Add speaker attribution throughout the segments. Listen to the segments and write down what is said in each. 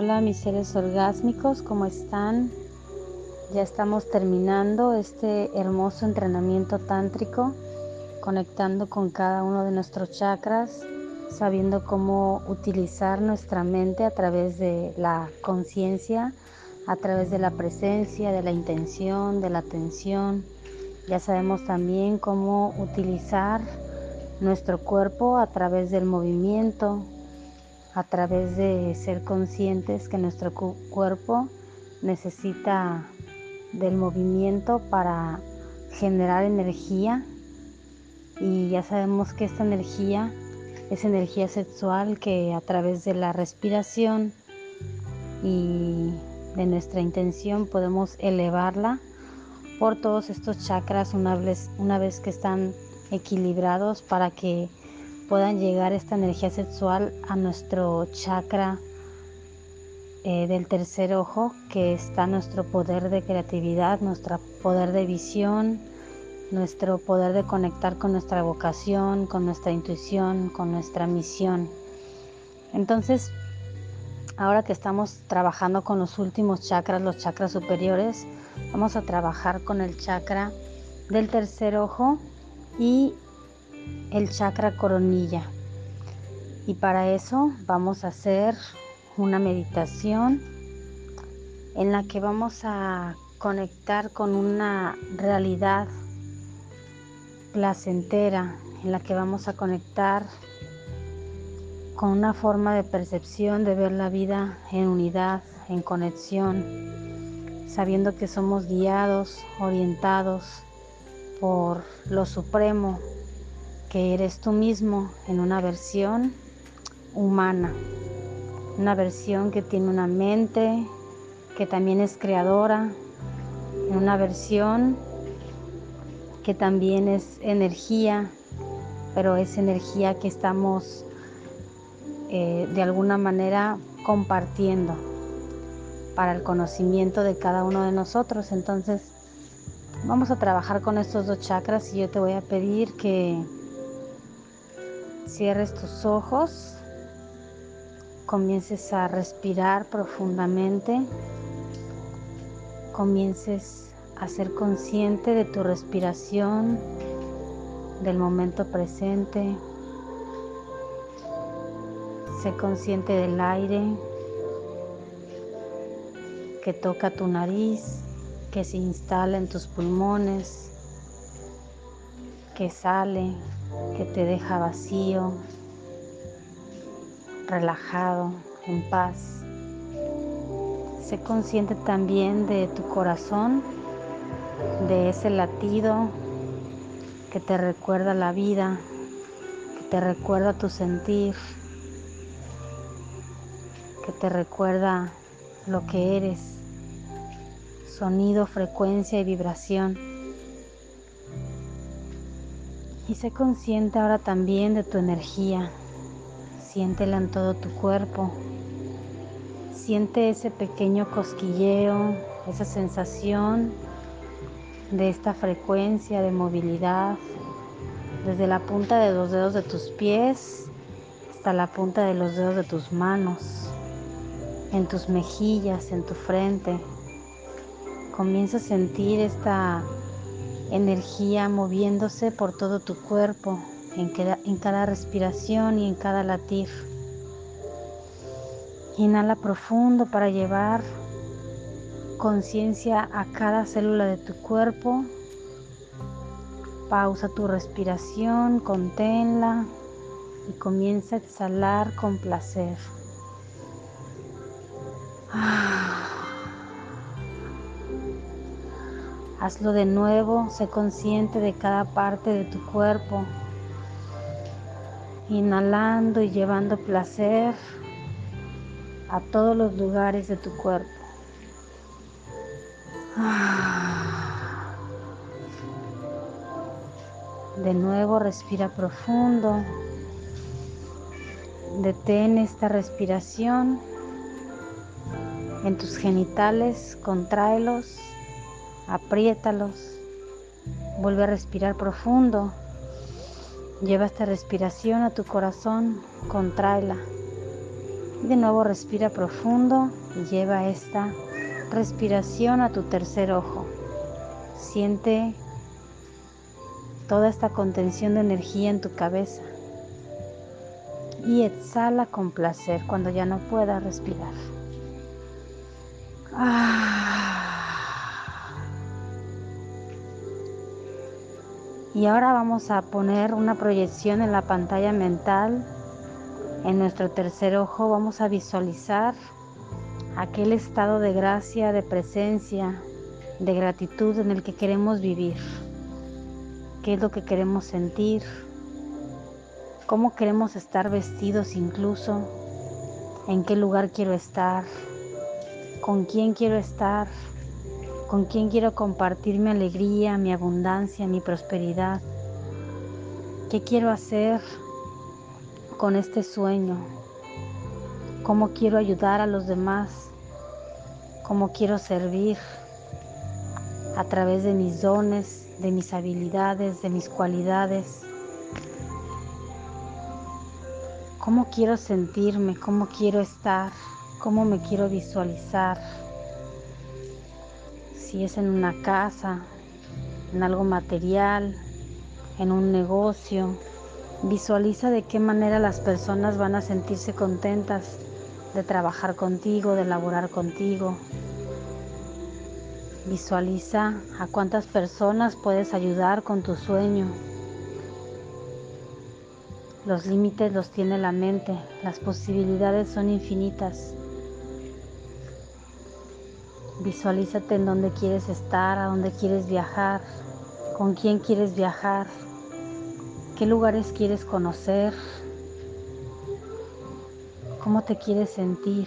Speaker 1: Hola mis seres orgásmicos, ¿cómo están? Ya estamos terminando este hermoso entrenamiento tántrico, conectando con cada uno de nuestros chakras, sabiendo cómo utilizar nuestra mente a través de la conciencia, a través de la presencia, de la intención, de la atención. Ya sabemos también cómo utilizar nuestro cuerpo a través del movimiento, a través de ser conscientes que nuestro cuerpo necesita del movimiento para generar energía. Y ya sabemos que esta energía es energía sexual que a través de la respiración y de nuestra intención podemos elevarla por todos estos chakras una vez, una vez que están equilibrados para que puedan llegar esta energía sexual a nuestro chakra eh, del tercer ojo, que está nuestro poder de creatividad, nuestro poder de visión, nuestro poder de conectar con nuestra vocación, con nuestra intuición, con nuestra misión. Entonces, ahora que estamos trabajando con los últimos chakras, los chakras superiores, vamos a trabajar con el chakra del tercer ojo y el chakra coronilla. Y para eso vamos a hacer una meditación en la que vamos a conectar con una realidad placentera, en la que vamos a conectar con una forma de percepción de ver la vida en unidad, en conexión, sabiendo que somos guiados, orientados por lo supremo, que eres tú mismo en una versión humana, una versión que tiene una mente, que también es creadora, una versión que también es energía, pero es energía que estamos eh, de alguna manera compartiendo para el conocimiento de cada uno de nosotros. Entonces, vamos a trabajar con estos dos chakras y yo te voy a pedir que Cierres tus ojos, comiences a respirar profundamente, comiences a ser consciente de tu respiración, del momento presente. Sé consciente del aire que toca tu nariz, que se instala en tus pulmones, que sale que te deja vacío, relajado, en paz. Sé consciente también de tu corazón, de ese latido que te recuerda la vida, que te recuerda tu sentir, que te recuerda lo que eres, sonido, frecuencia y vibración. Y sé consciente ahora también de tu energía. Siéntela en todo tu cuerpo. Siente ese pequeño cosquilleo, esa sensación de esta frecuencia de movilidad desde la punta de los dedos de tus pies hasta la punta de los dedos de tus manos, en tus mejillas, en tu frente. Comienza a sentir esta energía moviéndose por todo tu cuerpo, en cada, en cada respiración y en cada latir. Inhala profundo para llevar conciencia a cada célula de tu cuerpo. Pausa tu respiración, conténla y comienza a exhalar con placer. Hazlo de nuevo, sé consciente de cada parte de tu cuerpo. Inhalando y llevando placer a todos los lugares de tu cuerpo. De nuevo respira profundo. Detén esta respiración en tus genitales, contráelos apriétalos, vuelve a respirar profundo, lleva esta respiración a tu corazón, contráela, Y de nuevo respira profundo y lleva esta respiración a tu tercer ojo. Siente toda esta contención de energía en tu cabeza. Y exhala con placer cuando ya no puedas respirar. Ah. Y ahora vamos a poner una proyección en la pantalla mental. En nuestro tercer ojo vamos a visualizar aquel estado de gracia, de presencia, de gratitud en el que queremos vivir. ¿Qué es lo que queremos sentir? ¿Cómo queremos estar vestidos incluso? ¿En qué lugar quiero estar? con quién quiero estar, con quién quiero compartir mi alegría, mi abundancia, mi prosperidad, qué quiero hacer con este sueño, cómo quiero ayudar a los demás, cómo quiero servir a través de mis dones, de mis habilidades, de mis cualidades. ¿Cómo quiero sentirme? ¿Cómo quiero estar? cómo me quiero visualizar, si es en una casa, en algo material, en un negocio. Visualiza de qué manera las personas van a sentirse contentas de trabajar contigo, de laborar contigo. Visualiza a cuántas personas puedes ayudar con tu sueño. Los límites los tiene la mente, las posibilidades son infinitas. Visualízate en dónde quieres estar, a dónde quieres viajar, con quién quieres viajar, qué lugares quieres conocer, cómo te quieres sentir.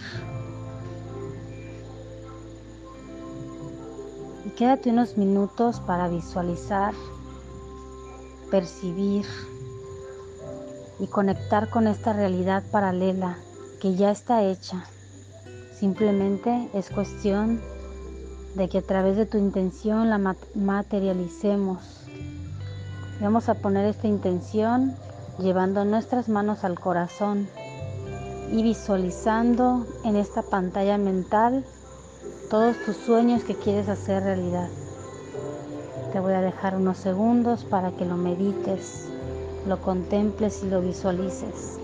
Speaker 1: Y quédate unos minutos para visualizar, percibir y conectar con esta realidad paralela que ya está hecha. Simplemente es cuestión de que a través de tu intención la materialicemos. Vamos a poner esta intención llevando nuestras manos al corazón y visualizando en esta pantalla mental todos tus sueños que quieres hacer realidad. Te voy a dejar unos segundos para que lo medites, lo contemples y lo visualices.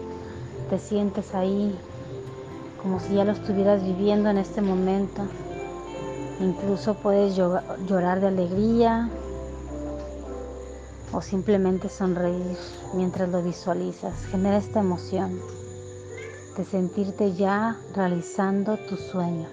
Speaker 1: Te sientes ahí como si ya lo estuvieras viviendo en este momento. Incluso puedes llorar de alegría o simplemente sonreír mientras lo visualizas. Genera esta emoción de sentirte ya realizando tu sueño.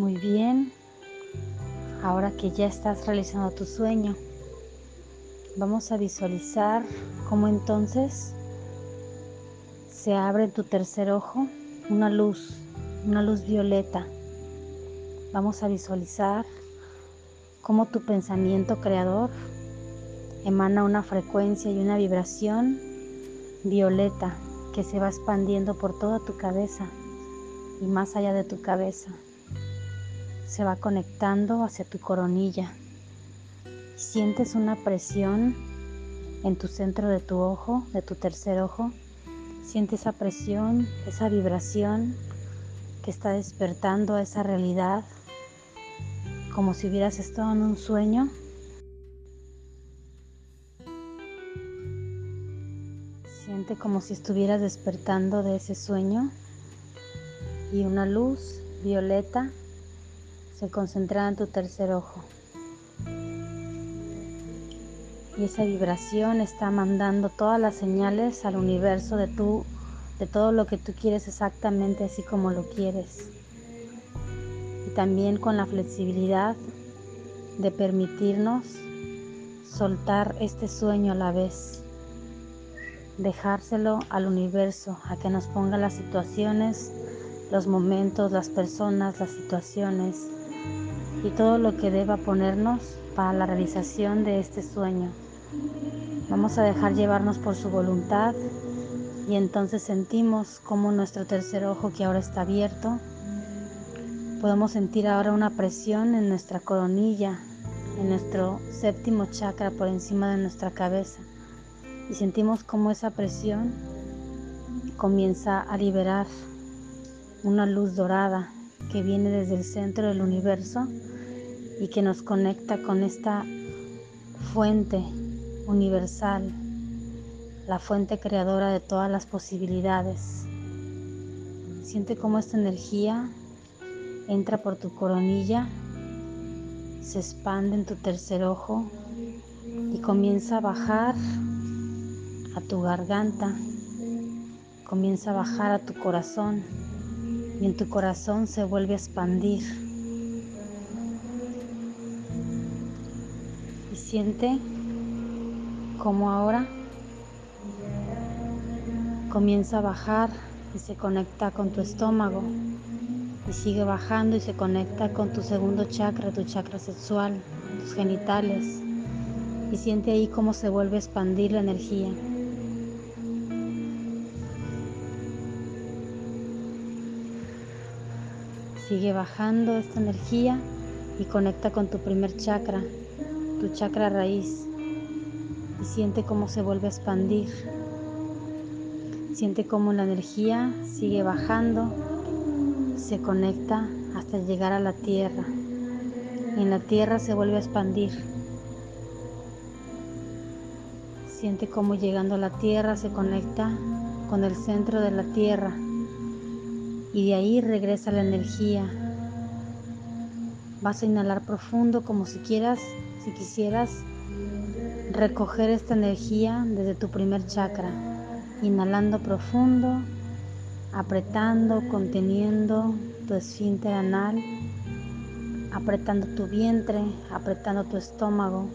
Speaker 1: Muy bien. Ahora que ya estás realizando tu sueño, vamos a visualizar cómo entonces se abre tu tercer ojo una luz, una luz violeta. Vamos a visualizar cómo tu pensamiento creador emana una frecuencia y una vibración violeta que se va expandiendo por toda tu cabeza y más allá de tu cabeza. Se va conectando hacia tu coronilla. Sientes una presión en tu centro de tu ojo, de tu tercer ojo. Sientes esa presión, esa vibración que está despertando a esa realidad como si hubieras estado en un sueño. Siente como si estuvieras despertando de ese sueño y una luz violeta se concentra en tu tercer ojo. Y esa vibración está mandando todas las señales al universo de tu de todo lo que tú quieres exactamente así como lo quieres. Y también con la flexibilidad de permitirnos soltar este sueño a la vez, dejárselo al universo, a que nos ponga las situaciones, los momentos, las personas, las situaciones y todo lo que deba ponernos para la realización de este sueño. Vamos a dejar llevarnos por su voluntad y entonces sentimos como nuestro tercer ojo que ahora está abierto Podemos sentir ahora una presión en nuestra coronilla, en nuestro séptimo chakra por encima de nuestra cabeza. Y sentimos como esa presión comienza a liberar una luz dorada que viene desde el centro del universo y que nos conecta con esta fuente universal, la fuente creadora de todas las posibilidades. Siente cómo esta energía entra por tu coronilla, se expande en tu tercer ojo y comienza a bajar a tu garganta, comienza a bajar a tu corazón y en tu corazón se vuelve a expandir. Y siente como ahora comienza a bajar y se conecta con tu estómago y sigue bajando y se conecta con tu segundo chakra, tu chakra sexual, tus genitales y siente ahí cómo se vuelve a expandir la energía. Sigue bajando esta energía y conecta con tu primer chakra, tu chakra raíz y siente cómo se vuelve a expandir. Siente cómo la energía sigue bajando se conecta hasta llegar a la tierra y en la tierra se vuelve a expandir. Siente cómo llegando a la tierra se conecta con el centro de la tierra y de ahí regresa la energía. Vas a inhalar profundo como si quieras, si quisieras recoger esta energía desde tu primer chakra, inhalando profundo apretando, conteniendo tu esfínter anal, apretando tu vientre, apretando tu estómago,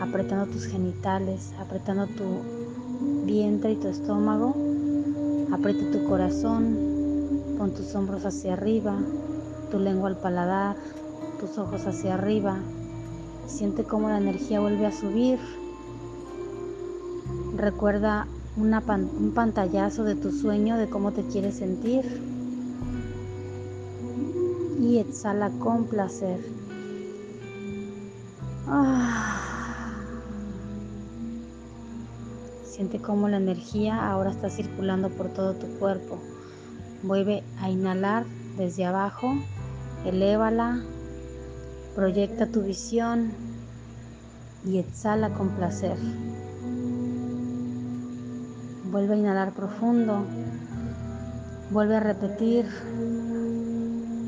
Speaker 1: apretando tus genitales, apretando tu vientre y tu estómago, aprieta tu corazón, pon tus hombros hacia arriba, tu lengua al paladar, tus ojos hacia arriba, siente cómo la energía vuelve a subir. Recuerda un pantallazo de tu sueño, de cómo te quieres sentir. Y exhala con placer. Ah. Siente cómo la energía ahora está circulando por todo tu cuerpo. Vuelve a inhalar desde abajo, elévala, proyecta tu visión y exhala con placer. Vuelve a inhalar profundo. Vuelve a repetir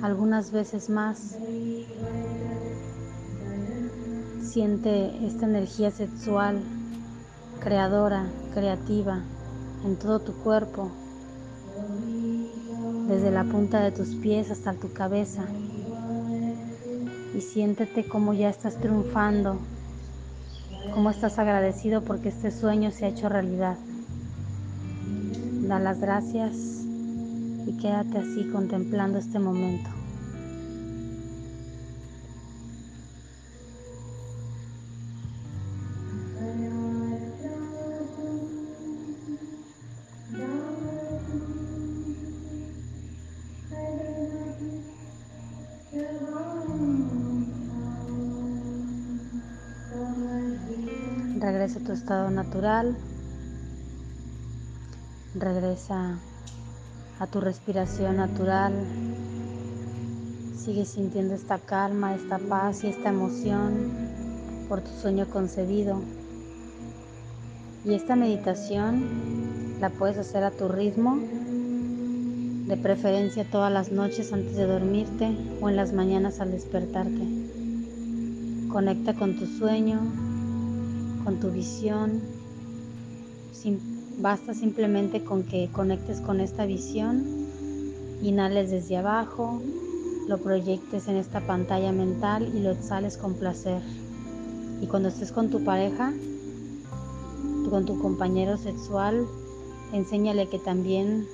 Speaker 1: algunas veces más. Siente esta energía sexual, creadora, creativa, en todo tu cuerpo, desde la punta de tus pies hasta tu cabeza. Y siéntete como ya estás triunfando, como estás agradecido porque este sueño se ha hecho realidad. Da las gracias y quédate así contemplando este momento. Regresa a tu estado natural. Regresa a tu respiración natural. Sigue sintiendo esta calma, esta paz y esta emoción por tu sueño concedido. Y esta meditación la puedes hacer a tu ritmo, de preferencia todas las noches antes de dormirte o en las mañanas al despertarte. Conecta con tu sueño, con tu visión. basta simplemente con que conectes con esta visión, inhales desde abajo, lo proyectes en esta pantalla mental y lo exhales con placer. Y cuando estés con tu pareja, con tu compañero sexual, enséñale que también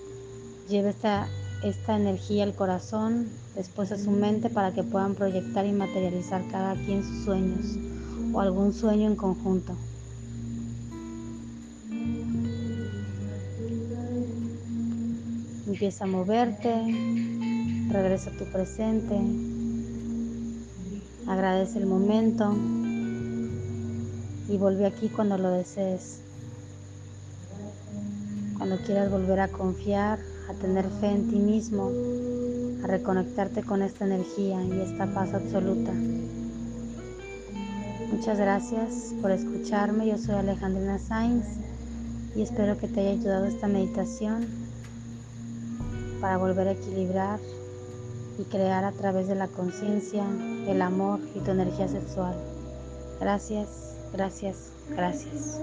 Speaker 1: lleve esta, esta energía al corazón, después a su mente para que puedan proyectar y materializar cada quien sus sueños o algún sueño en conjunto. Empieza a moverte, regresa a tu presente, agradece el momento y vuelve aquí cuando lo desees. Cuando quieras volver a confiar, a tener fe en ti mismo, a reconectarte con esta energía y esta paz absoluta. Muchas gracias por escucharme. Yo soy Alejandrina Sainz y espero que te haya ayudado esta meditación para volver a equilibrar y crear a través de la conciencia, el amor y tu energía sexual. Gracias, gracias, gracias.